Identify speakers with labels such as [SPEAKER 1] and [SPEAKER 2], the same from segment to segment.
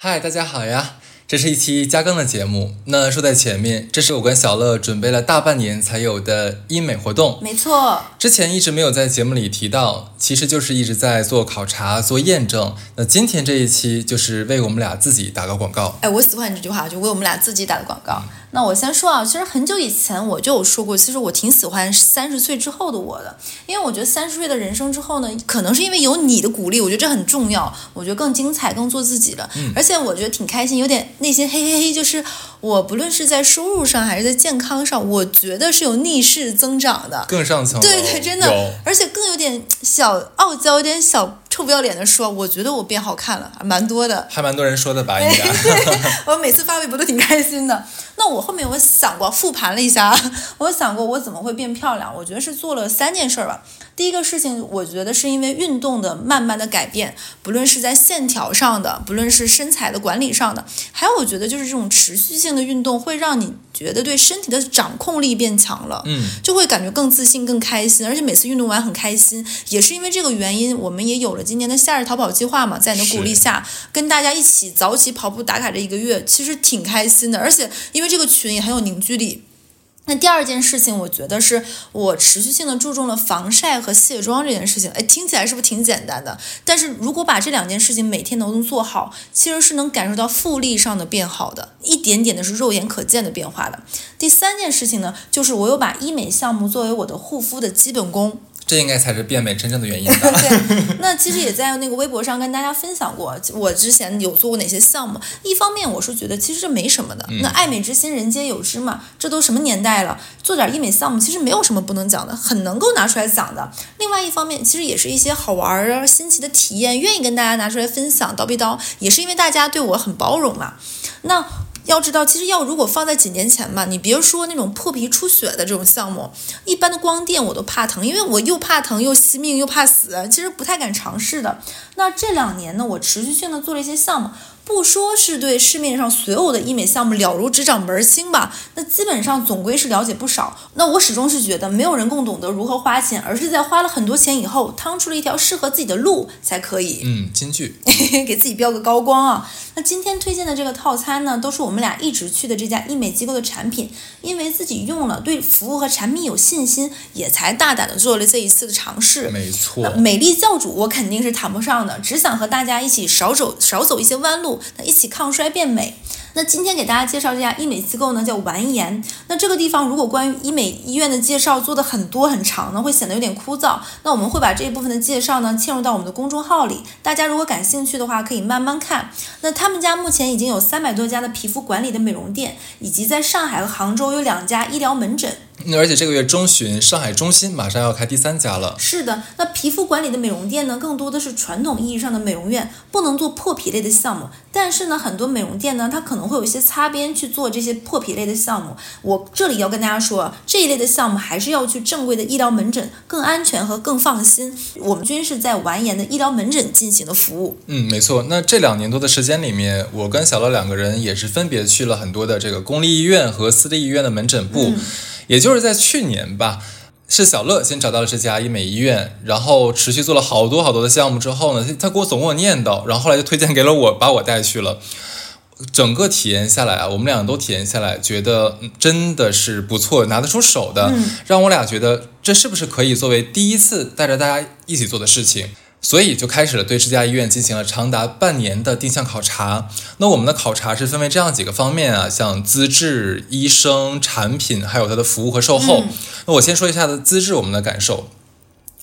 [SPEAKER 1] 嗨，大家好呀！这是一期加更的节目。那说在前面，这是我跟小乐准备了大半年才有的医美活动。
[SPEAKER 2] 没错，
[SPEAKER 1] 之前一直没有在节目里提到，其实就是一直在做考察、做验证。那今天这一期就是为我们俩自己打个广告。
[SPEAKER 2] 哎，我喜欢你这句话，就为我们俩自己打的广告。那我先说啊，其实很久以前我就有说过，其实我挺喜欢三十岁之后的我的，因为我觉得三十岁的人生之后呢，可能是因为有你的鼓励，我觉得这很重要，我觉得更精彩、更做自己了。
[SPEAKER 1] 嗯
[SPEAKER 2] 而且我觉得挺开心，有点内心嘿嘿嘿，就是我不论是在收入上还是在健康上，我觉得是有逆势增长的。
[SPEAKER 1] 更上层，
[SPEAKER 2] 对对，真的，而且更有点小傲娇，有点小臭不要脸的说，我觉得我变好看了，还蛮多的。
[SPEAKER 1] 还蛮多人说的吧？应该。
[SPEAKER 2] 我每次发微博都挺开心的。那我后面我想过，复盘了一下，我想过我怎么会变漂亮。我觉得是做了三件事儿吧。第一个事情，我觉得是因为运动的慢慢的改变，不论是在线条上的，不论是身材的管理上的，还有我觉得就是这种持续性的运动会让你觉得对身体的掌控力变强了。
[SPEAKER 1] 嗯，
[SPEAKER 2] 就会感觉更自信、更开心，而且每次运动完很开心。也是因为这个原因，我们也有了今年的夏日逃跑计划嘛，在你的鼓励下，跟大家一起早起跑步打卡这一个月，其实挺开心的。而且因为这个群也很有凝聚力。那第二件事情，我觉得是我持续性的注重了防晒和卸妆这件事情。哎，听起来是不是挺简单的？但是如果把这两件事情每天都能做好，其实是能感受到复利上的变好的，一点点的是肉眼可见的变化的。第三件事情呢，就是我有把医美项目作为我的护肤的基本功。
[SPEAKER 1] 这应该才是变美真正的原因吧？
[SPEAKER 2] 对，那其实也在那个微博上跟大家分享过，我之前有做过哪些项目。一方面我是觉得其实这没什么的，那爱美之心人皆有之嘛，这都什么年代了，做点医美项目其实没有什么不能讲的，很能够拿出来讲的。另外一方面，其实也是一些好玩儿啊、新奇的体验，愿意跟大家拿出来分享。叨逼叨，也是因为大家对我很包容嘛。那。要知道，其实药如果放在几年前吧，你别说那种破皮出血的这种项目，一般的光电我都怕疼，因为我又怕疼又惜命又怕死，其实不太敢尝试的。那这两年呢，我持续性的做了一些项目，不说是对市面上所有的医美项目了如指掌门儿清吧，那基本上总归是了解不少。那我始终是觉得，没有人更懂得如何花钱，而是在花了很多钱以后，趟出了一条适合自己的路才可以。
[SPEAKER 1] 嗯，金句。
[SPEAKER 2] 给自己标个高光啊！那今天推荐的这个套餐呢，都是我们俩一直去的这家医美机构的产品，因为自己用了，对服务和产品有信心，也才大胆的做了这一次的尝试。
[SPEAKER 1] 没错
[SPEAKER 2] 那，美丽教主我肯定是谈不上的，只想和大家一起少走少走一些弯路，那一起抗衰变美。那今天给大家介绍这家医美机构呢，叫完颜。那这个地方如果关于医美医院的介绍做的很多很长呢，会显得有点枯燥。那我们会把这一部分的介绍呢嵌入到我们的公众号里，大家如果感兴趣的话，可以慢慢看。那他们家目前已经有三百多家的皮肤管理的美容店，以及在上海和杭州有两家医疗门诊。
[SPEAKER 1] 那而且这个月中旬，上海中心马上要开第三家了。
[SPEAKER 2] 是的，那皮肤管理的美容店呢，更多的是传统意义上的美容院，不能做破皮类的项目。但是呢，很多美容店呢，它可能会有一些擦边去做这些破皮类的项目。我这里要跟大家说，这一类的项目还是要去正规的医疗门诊，更安全和更放心。我们均是在完颜的医疗门诊进行的服务。
[SPEAKER 1] 嗯，没错。那这两年多的时间里面，我跟小乐两个人也是分别去了很多的这个公立医院和私立医院的门诊部，也就是在去年吧。是小乐先找到了这家医美医院，然后持续做了好多好多的项目之后呢，他他给我总跟我念叨，然后后来就推荐给了我，把我带去了。整个体验下来啊，我们两个都体验下来，觉得嗯真的是不错，拿得出手的，让我俩觉得这是不是可以作为第一次带着大家一起做的事情。所以就开始了对这家医院进行了长达半年的定向考察。那我们的考察是分为这样几个方面啊，像资质、医生、产品，还有它的服务和售后。那我先说一下的资质，我们的感受。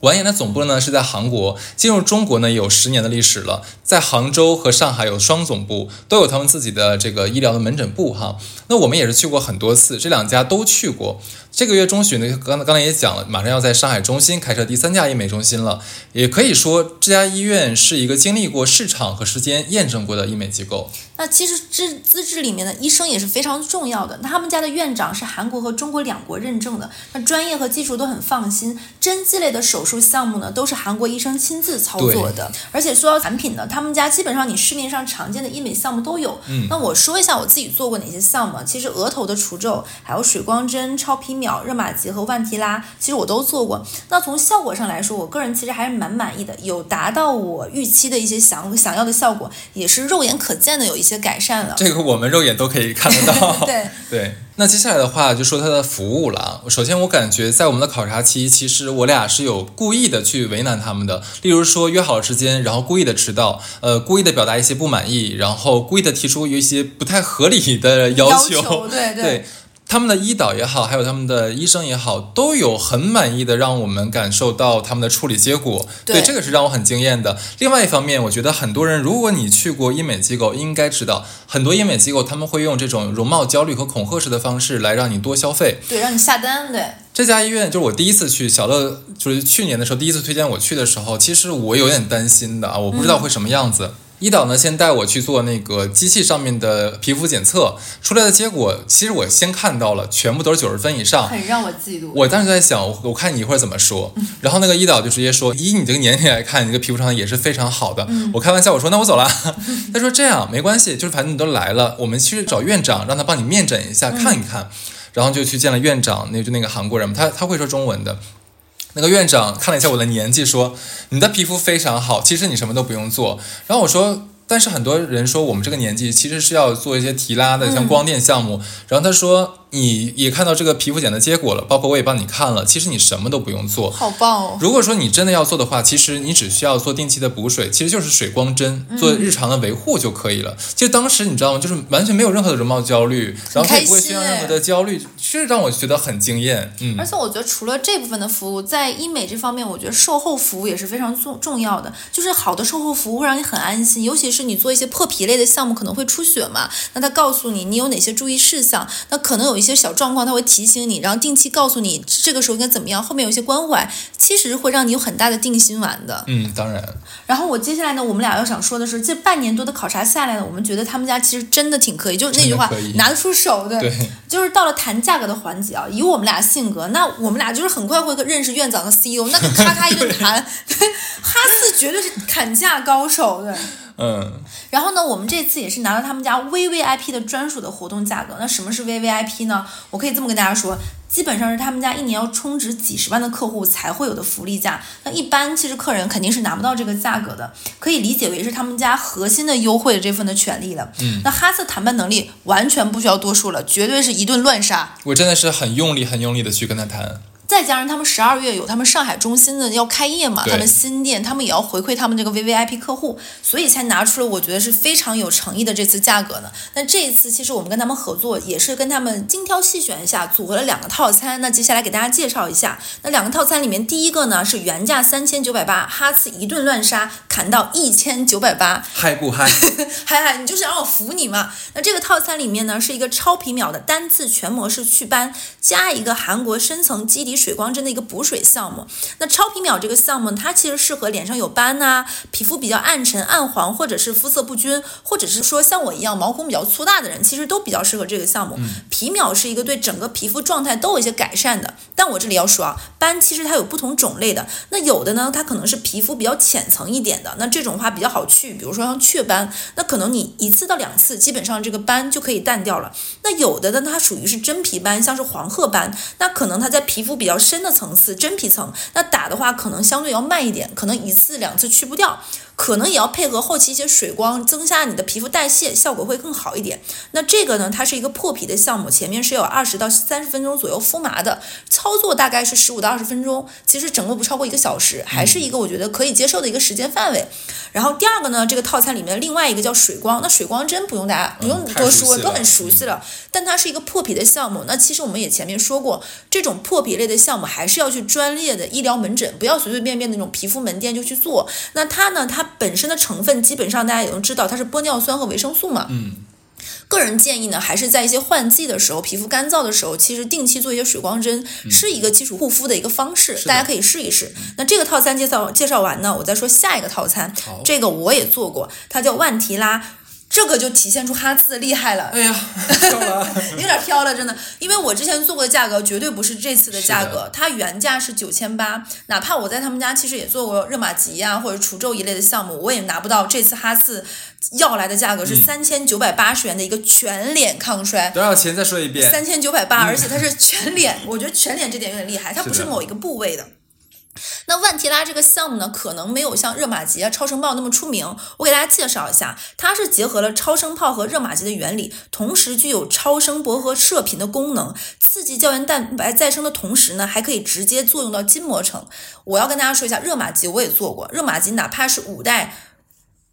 [SPEAKER 1] 完颜的总部呢是在韩国，进入中国呢有十年的历史了，在杭州和上海有双总部，都有他们自己的这个医疗的门诊部哈。那我们也是去过很多次，这两家都去过。这个月中旬呢，刚刚才也讲了，马上要在上海中心开设第三家医美中心了，也可以说这家医院是一个经历过市场和时间验证过的医美机构。
[SPEAKER 2] 那其实资资质里面的医生也是非常重要的。那他们家的院长是韩国和中国两国认证的，那专业和技术都很放心。针剂类的手术项目呢，都是韩国医生亲自操作的。而且说到产品呢，他们家基本上你市面上常见的医美项目都有。
[SPEAKER 1] 嗯，
[SPEAKER 2] 那我说一下我自己做过哪些项目。其实额头的除皱，还有水光针、超皮秒。秒、热玛吉和万提拉，其实我都做过。那从效果上来说，我个人其实还是蛮满意的，有达到我预期的一些想想要的效果，也是肉眼可见的有一些改善了。
[SPEAKER 1] 这个我们肉眼都可以看得到。
[SPEAKER 2] 对
[SPEAKER 1] 对。那接下来的话就说它的服务了啊。首先，我感觉在我们的考察期，其实我俩是有故意的去为难他们的。例如说约好了时间，然后故意的迟到，呃，故意的表达一些不满意，然后故意的提出有一些不太合理的
[SPEAKER 2] 要
[SPEAKER 1] 求。
[SPEAKER 2] 对
[SPEAKER 1] 对。他们的医导也好，还有他们的医生也好，都有很满意的让我们感受到他们的处理结果。
[SPEAKER 2] 对，
[SPEAKER 1] 这个是让我很惊艳的。另外一方面，我觉得很多人，如果你去过医美机构，应该知道很多医美机构他们会用这种容貌焦虑和恐吓式的方式来让你多消费，
[SPEAKER 2] 对，让你下单。对，
[SPEAKER 1] 这家医院就是我第一次去，小乐就是去年的时候第一次推荐我去的时候，其实我有点担心的啊，我不知道会什么样子。医导呢，先带我去做那个机器上面的皮肤检测，出来的结果，其实我先看到了，全部都是九十分以上，
[SPEAKER 2] 很让我嫉妒。
[SPEAKER 1] 我当时在想，我看你一会儿怎么说。然后那个医导就直接说，以你这个年龄来看，你这个皮肤状态也是非常好的。我开玩笑我说，那我走了。他说这样没关系，就是反正你都来了，我们去找院长，让他帮你面诊一下，看一看。然后就去见了院长，那就那个韩国人，他他会说中文的。那个院长看了一下我的年纪，说：“你的皮肤非常好，其实你什么都不用做。”然后我说。但是很多人说我们这个年纪其实是要做一些提拉的，像光电项目。然后他说你也看到这个皮肤检的结果了，包括我也帮你看了，其实你什么都不用做，
[SPEAKER 2] 好棒哦！
[SPEAKER 1] 如果说你真的要做的话，其实你只需要做定期的补水，其实就是水光针做日常的维护就可以了。其实当时你知道吗？就是完全没有任何的容貌焦虑，然后也不会需要任何的焦虑，其实让我觉得很惊艳。嗯，
[SPEAKER 2] 而且我觉得除了这部分的服务，在医美这方面，我觉得售后服务也是非常重重要的。就是好的售后服务会让你很安心，尤其是。你做一些破皮类的项目可能会出血嘛？那他告诉你你有哪些注意事项，那可能有一些小状况他会提醒你，然后定期告诉你这个时候应该怎么样。后面有一些关怀，其实会让你有很大的定心丸的。
[SPEAKER 1] 嗯，当然。
[SPEAKER 2] 然后我接下来呢，我们俩要想说的是，这半年多的考察下来呢，我们觉得他们家其实真的挺可以，就是那句话拿得出手的。
[SPEAKER 1] 对。
[SPEAKER 2] 就是到了谈价格的环节啊，以我们俩性格，那我们俩就是很快会认识院长和 CEO，那就咔咔一顿谈。哈斯绝对是砍价高手，对。
[SPEAKER 1] 嗯，
[SPEAKER 2] 然后呢，我们这次也是拿到他们家 VVIP 的专属的活动价格。那什么是 VVIP 呢？我可以这么跟大家说，基本上是他们家一年要充值几十万的客户才会有的福利价。那一般其实客人肯定是拿不到这个价格的，可以理解为是他们家核心的优惠的这份的权利了。
[SPEAKER 1] 嗯，
[SPEAKER 2] 那哈斯谈判能力完全不需要多说了，绝对是一顿乱杀。
[SPEAKER 1] 我真的是很用力、很用力的去跟他谈。
[SPEAKER 2] 再加上他们十二月有他们上海中心的要开业嘛，他们新店，他们也要回馈他们这个 V V I P 客户，所以才拿出了我觉得是非常有诚意的这次价格呢。那这一次其实我们跟他们合作，也是跟他们精挑细选一下，组合了两个套餐。那接下来给大家介绍一下，那两个套餐里面，第一个呢是原价三千九百八，哈次一顿乱杀，砍到一千九百八，
[SPEAKER 1] 嗨不嗨？
[SPEAKER 2] 嗨嗨，你就是让我服你嘛。那这个套餐里面呢是一个超皮秒的单次全模式祛斑，加一个韩国深层基底。水光针的一个补水项目，那超皮秒这个项目，它其实适合脸上有斑呐，皮肤比较暗沉、暗黄，或者是肤色不均，或者是说像我一样毛孔比较粗大的人，其实都比较适合这个项目。皮秒是一个对整个皮肤状态都有一些改善的，但我这里要说啊，斑其实它有不同种类的，那有的呢，它可能是皮肤比较浅层一点的，那这种话比较好去，比如说像雀斑，那可能你一次到两次，基本上这个斑就可以淡掉了。那有的呢，它属于是真皮斑，像是黄褐斑，那可能它在皮肤比。比较深的层次，真皮层，那打的话可能相对要慢一点，可能一次两次去不掉。可能也要配合后期一些水光，增加你的皮肤代谢，效果会更好一点。那这个呢，它是一个破皮的项目，前面是有二十到三十分钟左右敷麻的，操作大概是十五到二十分钟，其实整个不超过一个小时，还是一个我觉得可以接受的一个时间范围。然后第二个呢，这个套餐里面另外一个叫水光，那水光针不用大家不用多说，都很熟悉了。但它是一个破皮的项目，那其实我们也前面说过，这种破皮类的项目还是要去专业的医疗门诊，不要随随便便那种皮肤门店就去做。那它呢，它。本身的成分基本上大家也都知道，它是玻尿酸和维生素嘛。
[SPEAKER 1] 嗯，
[SPEAKER 2] 个人建议呢，还是在一些换季的时候，皮肤干燥的时候，其实定期做一些水光针，是一个基础护肤的一个方式，大家可以试一试。那这个套餐介绍介绍完呢，我再说下一个套餐，这个我也做过，它叫万提拉。这个就体现出哈次的厉害了。
[SPEAKER 1] 哎呀，
[SPEAKER 2] 有点飘了，真的，因为我之前做过的价格绝对不是这次的价格，它原价是九千八，哪怕我在他们家其实也做过热玛吉呀、或者除皱一类的项目，我也拿不到这次哈次要来的价格是三千九百八十元的一个全脸抗衰。
[SPEAKER 1] 多少钱？再说一遍。
[SPEAKER 2] 三千九百八，而且它是全脸，我觉得全脸这点有点厉害，它不
[SPEAKER 1] 是
[SPEAKER 2] 某一个部位的。那万提拉这个项目呢，可能没有像热玛吉啊、超声炮那么出名。我给大家介绍一下，它是结合了超声炮和热玛吉的原理，同时具有超声波和射频的功能，刺激胶原蛋白再生的同时呢，还可以直接作用到筋膜层。我要跟大家说一下，热玛吉我也做过，热玛吉哪怕是五代。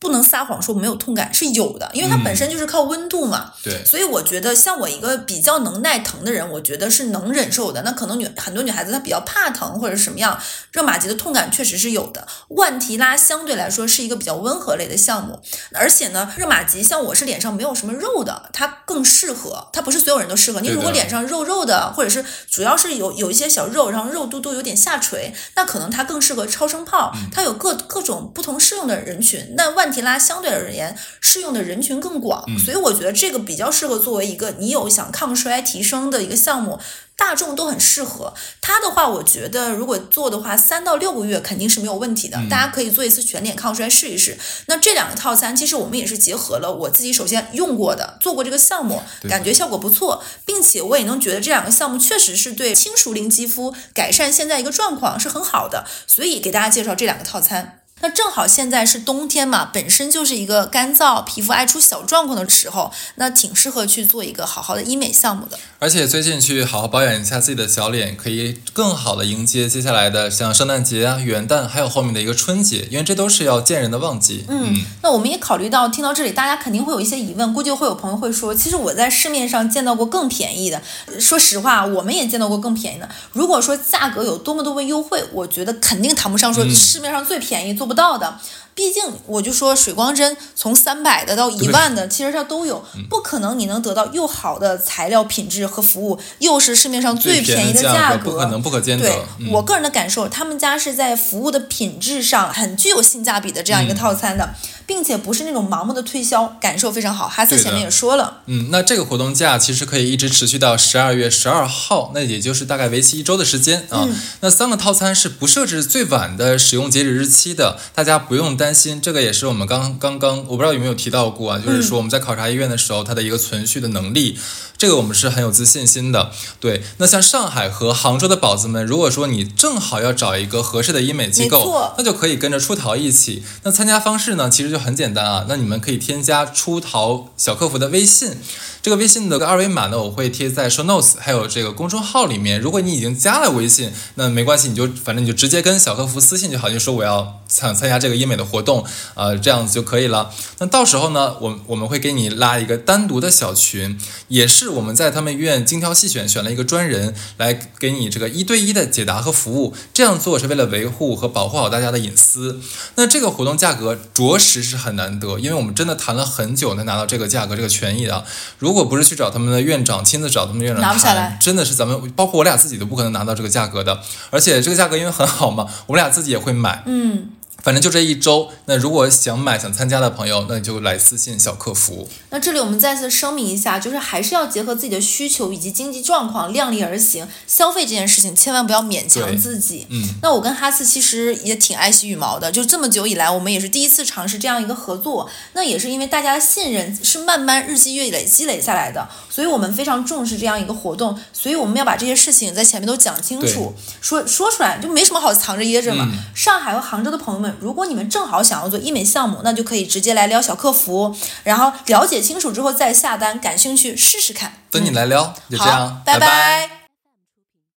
[SPEAKER 2] 不能撒谎说没有痛感是有的，因为它本身就是靠温度嘛。
[SPEAKER 1] 对，
[SPEAKER 2] 所以我觉得像我一个比较能耐疼的人，我觉得是能忍受的。那可能女很多女孩子她比较怕疼或者什么样，热玛吉的痛感确实是有的。万提拉相对来说是一个比较温和类的项目，而且呢，热玛吉像我是脸上没有什么肉的，它更适合。它不是所有人都适合。你如果脸上肉肉的，或者是主要是有有一些小肉，然后肉嘟嘟有点下垂，那可能它更适合超声炮。它有各各种不同适用的人群。那万提拉相对而言适用的人群更广，所以我觉得这个比较适合作为一个你有想抗衰提升的一个项目。大众都很适合它的话，我觉得如果做的话，三到六个月肯定是没有问题的。大家可以做一次全脸抗衰试一试。那这两个套餐，其实我们也是结合了我自己首先用过的，做过这个项目，感觉效果不错，并且我也能觉得这两个项目确实是对轻熟龄肌肤改善现在一个状况是很好的，所以给大家介绍这两个套餐。那正好现在是冬天嘛，本身就是一个干燥、皮肤爱出小状况的时候，那挺适合去做一个好好的医美项目的。
[SPEAKER 1] 而且最近去好好保养一下自己的小脸，可以更好的迎接接下来的像圣诞节啊、元旦，还有后面的一个春节，因为这都是要见人的旺季。嗯，
[SPEAKER 2] 那我们也考虑到，听到这里，大家肯定会有一些疑问，估计会有朋友会说，其实我在市面上见到过更便宜的。说实话，我们也见到过更便宜的。如果说价格有多么多么优惠，我觉得肯定谈不上说市面上最便宜做不到的。毕竟，我就说水光针从三百的到一万的，其实它都有，不可能你能得到又好的材料品质和服务，又是市面上最
[SPEAKER 1] 便
[SPEAKER 2] 便宜的
[SPEAKER 1] 价
[SPEAKER 2] 格，
[SPEAKER 1] 不可能不可兼得。
[SPEAKER 2] 对、
[SPEAKER 1] 嗯。
[SPEAKER 2] 我个人的感受，他们家是在服务的品质上很具有性价比的这样一个套餐的，并且不是那种盲目的推销，感受非常好。哈斯前面也说了，
[SPEAKER 1] 嗯，那这个活动价其实可以一直持续到十二月十二号，那也就是大概为期一周的时间啊。那三个套餐是不设置最晚的使用截止日期的，大家不用担心。这个也是我们刚刚刚，我不知道有没有提到过啊，就是说我们在考察医院的时候，它的一个存续的能力，这个我们是很有自信心的。对，那像上海和杭州的宝子们，如果说你正好要找一个合适的医美机构，那就可以跟着出逃一起。那参加方式呢，其实就很简单啊。那你们可以添加出逃小客服的微信，这个微信的二维码呢，我会贴在 show notes，还有这个公众号里面。如果你已经加了微信，那没关系，你就反正你就直接跟小客服私信就好，就说我要参参加这个医美的活动，呃，这样子就可以了。那到时候呢，我我们会给你拉一个单独的小群，也是我们在他们医院精挑细选，选了一个专人来给你这个一对一的解答和服务。这样做是为了维护和保护好大家的隐私。那这个活动价格着实是很难得，因为我们真的谈了很久才拿到这个价格这个权益的。如果不是去找他们的院长，亲自找他们的院长
[SPEAKER 2] 拿不下来
[SPEAKER 1] 谈，真的是咱们包括我俩自己都不可能拿到这个价格的。而且这个价格因为很好嘛，我们俩自己也会买。
[SPEAKER 2] 嗯，
[SPEAKER 1] 反正就这一周，那如果想买想参加的朋友，那你就来私信小客服。
[SPEAKER 2] 那这里我们再次声明一下，就是还是要结合自己的需求以及经济状况，量力而行。消费这件事情千万不要勉强自己。
[SPEAKER 1] 嗯，
[SPEAKER 2] 那我跟哈斯其实也挺爱惜羽毛的，就这么久以来，我们也是第一次尝试这样一个合作。那也是因为大家的信任是慢慢日积月累积累下来的，所以我们非常重视这样一个活动，所以我们要把这些事情在前面都讲清楚，说说出来就没什么好藏着掖着嘛。
[SPEAKER 1] 嗯
[SPEAKER 2] 上海和杭州的朋友们，如果你们正好想要做医美项目，那就可以直接来撩小客服，然后了解清楚之后再下单，感兴趣试试看。
[SPEAKER 1] 等你来撩，就这
[SPEAKER 2] 好
[SPEAKER 1] 样，
[SPEAKER 2] 拜
[SPEAKER 1] 拜